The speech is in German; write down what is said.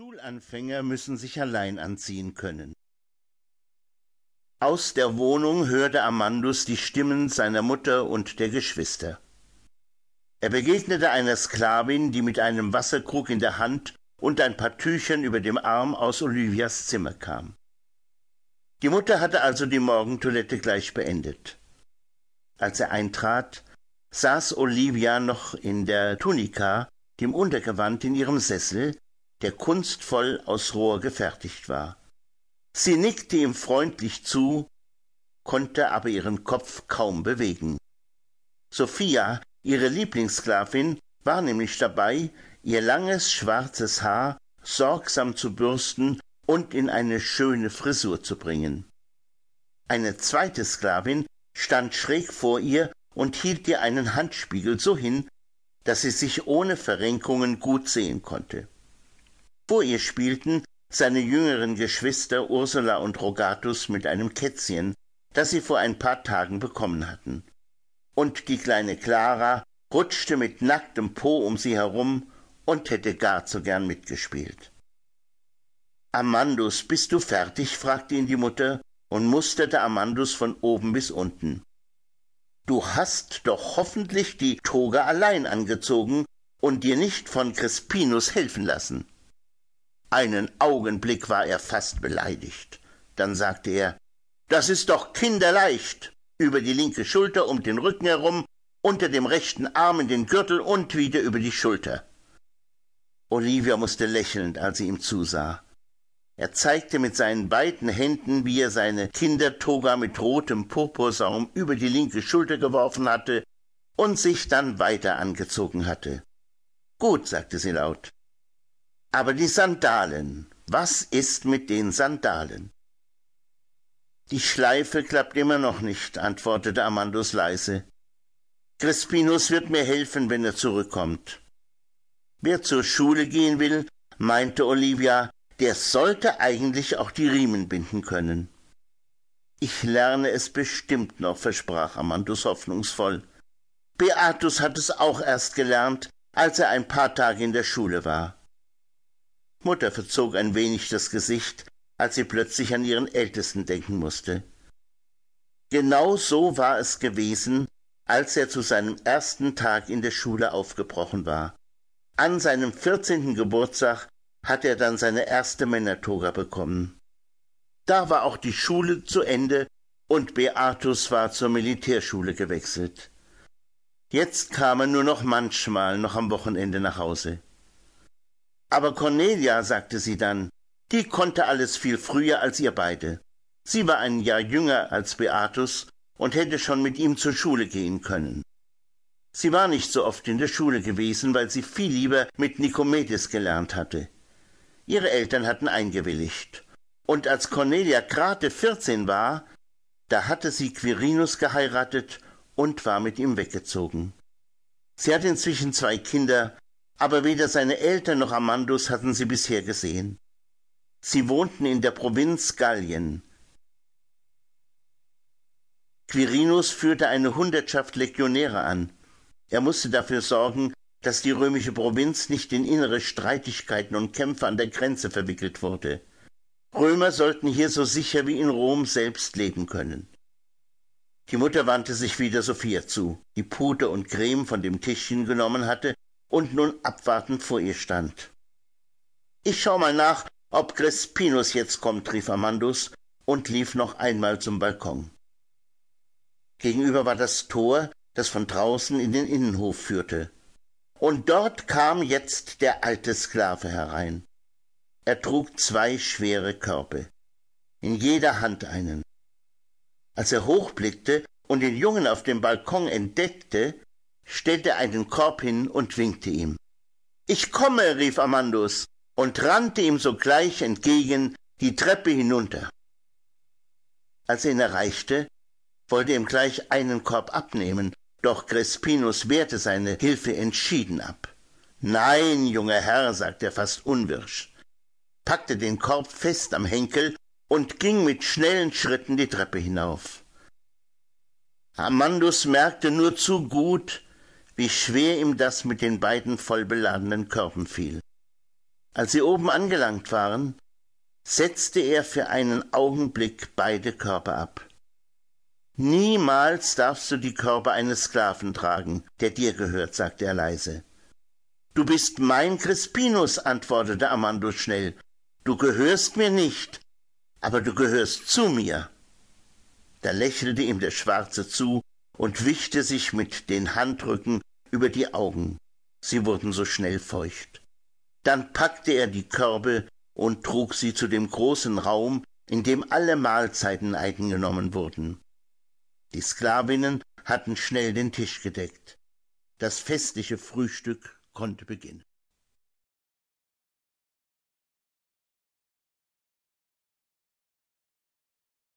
Schulanfänger müssen sich allein anziehen können. Aus der Wohnung hörte Amandus die Stimmen seiner Mutter und der Geschwister. Er begegnete einer Sklavin, die mit einem Wasserkrug in der Hand und ein paar Tüchern über dem Arm aus Olivias Zimmer kam. Die Mutter hatte also die Morgentoilette gleich beendet. Als er eintrat, saß Olivia noch in der Tunika, dem Untergewand in ihrem Sessel, der kunstvoll aus Rohr gefertigt war. Sie nickte ihm freundlich zu, konnte aber ihren Kopf kaum bewegen. Sophia, ihre Lieblingssklavin, war nämlich dabei, ihr langes schwarzes Haar sorgsam zu bürsten und in eine schöne Frisur zu bringen. Eine zweite Sklavin stand schräg vor ihr und hielt ihr einen Handspiegel so hin, dass sie sich ohne Verrenkungen gut sehen konnte. Vor ihr spielten seine jüngeren Geschwister Ursula und Rogatus mit einem Kätzchen, das sie vor ein paar Tagen bekommen hatten. Und die kleine Clara rutschte mit nacktem Po um sie herum und hätte gar zu gern mitgespielt. Amandus, bist du fertig? fragte ihn die Mutter und musterte Amandus von oben bis unten. Du hast doch hoffentlich die Toga allein angezogen und dir nicht von Crispinus helfen lassen. Einen Augenblick war er fast beleidigt. Dann sagte er, das ist doch kinderleicht. Über die linke Schulter um den Rücken herum, unter dem rechten Arm in den Gürtel und wieder über die Schulter. Olivia musste lächeln, als sie ihm zusah. Er zeigte mit seinen beiden Händen, wie er seine Kindertoga mit rotem Purpursaum über die linke Schulter geworfen hatte und sich dann weiter angezogen hatte. Gut, sagte sie laut. Aber die Sandalen, was ist mit den Sandalen? Die Schleife klappt immer noch nicht, antwortete Amandus leise. Crispinus wird mir helfen, wenn er zurückkommt. Wer zur Schule gehen will, meinte Olivia, der sollte eigentlich auch die Riemen binden können. Ich lerne es bestimmt noch, versprach Amandus hoffnungsvoll. Beatus hat es auch erst gelernt, als er ein paar Tage in der Schule war. Mutter verzog ein wenig das Gesicht, als sie plötzlich an ihren Ältesten denken musste. Genau so war es gewesen, als er zu seinem ersten Tag in der Schule aufgebrochen war. An seinem vierzehnten Geburtstag hat er dann seine erste Männertoga bekommen. Da war auch die Schule zu Ende und Beatus war zur Militärschule gewechselt. Jetzt kam er nur noch manchmal noch am Wochenende nach Hause. Aber Cornelia, sagte sie dann, die konnte alles viel früher als ihr beide. Sie war ein Jahr jünger als Beatus und hätte schon mit ihm zur Schule gehen können. Sie war nicht so oft in der Schule gewesen, weil sie viel lieber mit Nikomedes gelernt hatte. Ihre Eltern hatten eingewilligt. Und als Cornelia gerade vierzehn war, da hatte sie Quirinus geheiratet und war mit ihm weggezogen. Sie hat inzwischen zwei Kinder, aber weder seine Eltern noch Amandus hatten sie bisher gesehen. Sie wohnten in der Provinz Gallien. Quirinus führte eine Hundertschaft Legionäre an. Er musste dafür sorgen, dass die römische Provinz nicht in innere Streitigkeiten und Kämpfe an der Grenze verwickelt wurde. Römer sollten hier so sicher wie in Rom selbst leben können. Die Mutter wandte sich wieder Sophia zu, die Pute und Creme von dem Tischchen genommen hatte und nun abwartend vor ihr stand. Ich schau mal nach, ob Crespinus jetzt kommt, rief Amandus und lief noch einmal zum Balkon. Gegenüber war das Tor, das von draußen in den Innenhof führte. Und dort kam jetzt der alte Sklave herein. Er trug zwei schwere Körbe, in jeder Hand einen. Als er hochblickte und den Jungen auf dem Balkon entdeckte, stellte einen Korb hin und winkte ihm. Ich komme, rief Amandus und rannte ihm sogleich entgegen die Treppe hinunter. Als er ihn erreichte, wollte ihm gleich einen Korb abnehmen, doch Crespinus wehrte seine Hilfe entschieden ab. Nein, junger Herr, sagte er fast unwirsch, packte den Korb fest am Henkel und ging mit schnellen Schritten die Treppe hinauf. Amandus merkte nur zu gut, wie schwer ihm das mit den beiden vollbeladenen Körben fiel. Als sie oben angelangt waren, setzte er für einen Augenblick beide Körper ab. Niemals darfst du die Körper eines Sklaven tragen, der dir gehört, sagte er leise. Du bist mein Crispinus, antwortete Amandus schnell. Du gehörst mir nicht, aber du gehörst zu mir. Da lächelte ihm der Schwarze zu und wischte sich mit den Handrücken über die Augen. Sie wurden so schnell feucht. Dann packte er die Körbe und trug sie zu dem großen Raum, in dem alle Mahlzeiten eingenommen wurden. Die Sklavinnen hatten schnell den Tisch gedeckt. Das festliche Frühstück konnte beginnen.